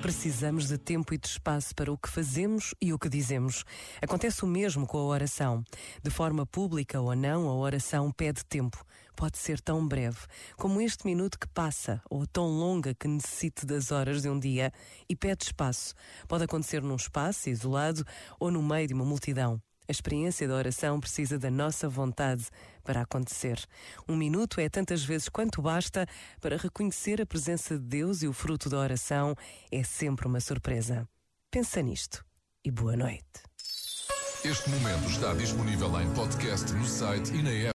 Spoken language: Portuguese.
Precisamos de tempo e de espaço para o que fazemos e o que dizemos. Acontece o mesmo com a oração. De forma pública ou não, a oração pede tempo. Pode ser tão breve como este minuto que passa, ou tão longa que necessite das horas de um dia e pede espaço. Pode acontecer num espaço isolado ou no meio de uma multidão. A experiência da oração precisa da nossa vontade para acontecer. Um minuto é tantas vezes quanto basta para reconhecer a presença de Deus e o fruto da oração é sempre uma surpresa. Pensa nisto e boa noite. Este momento está disponível em podcast no site e na app.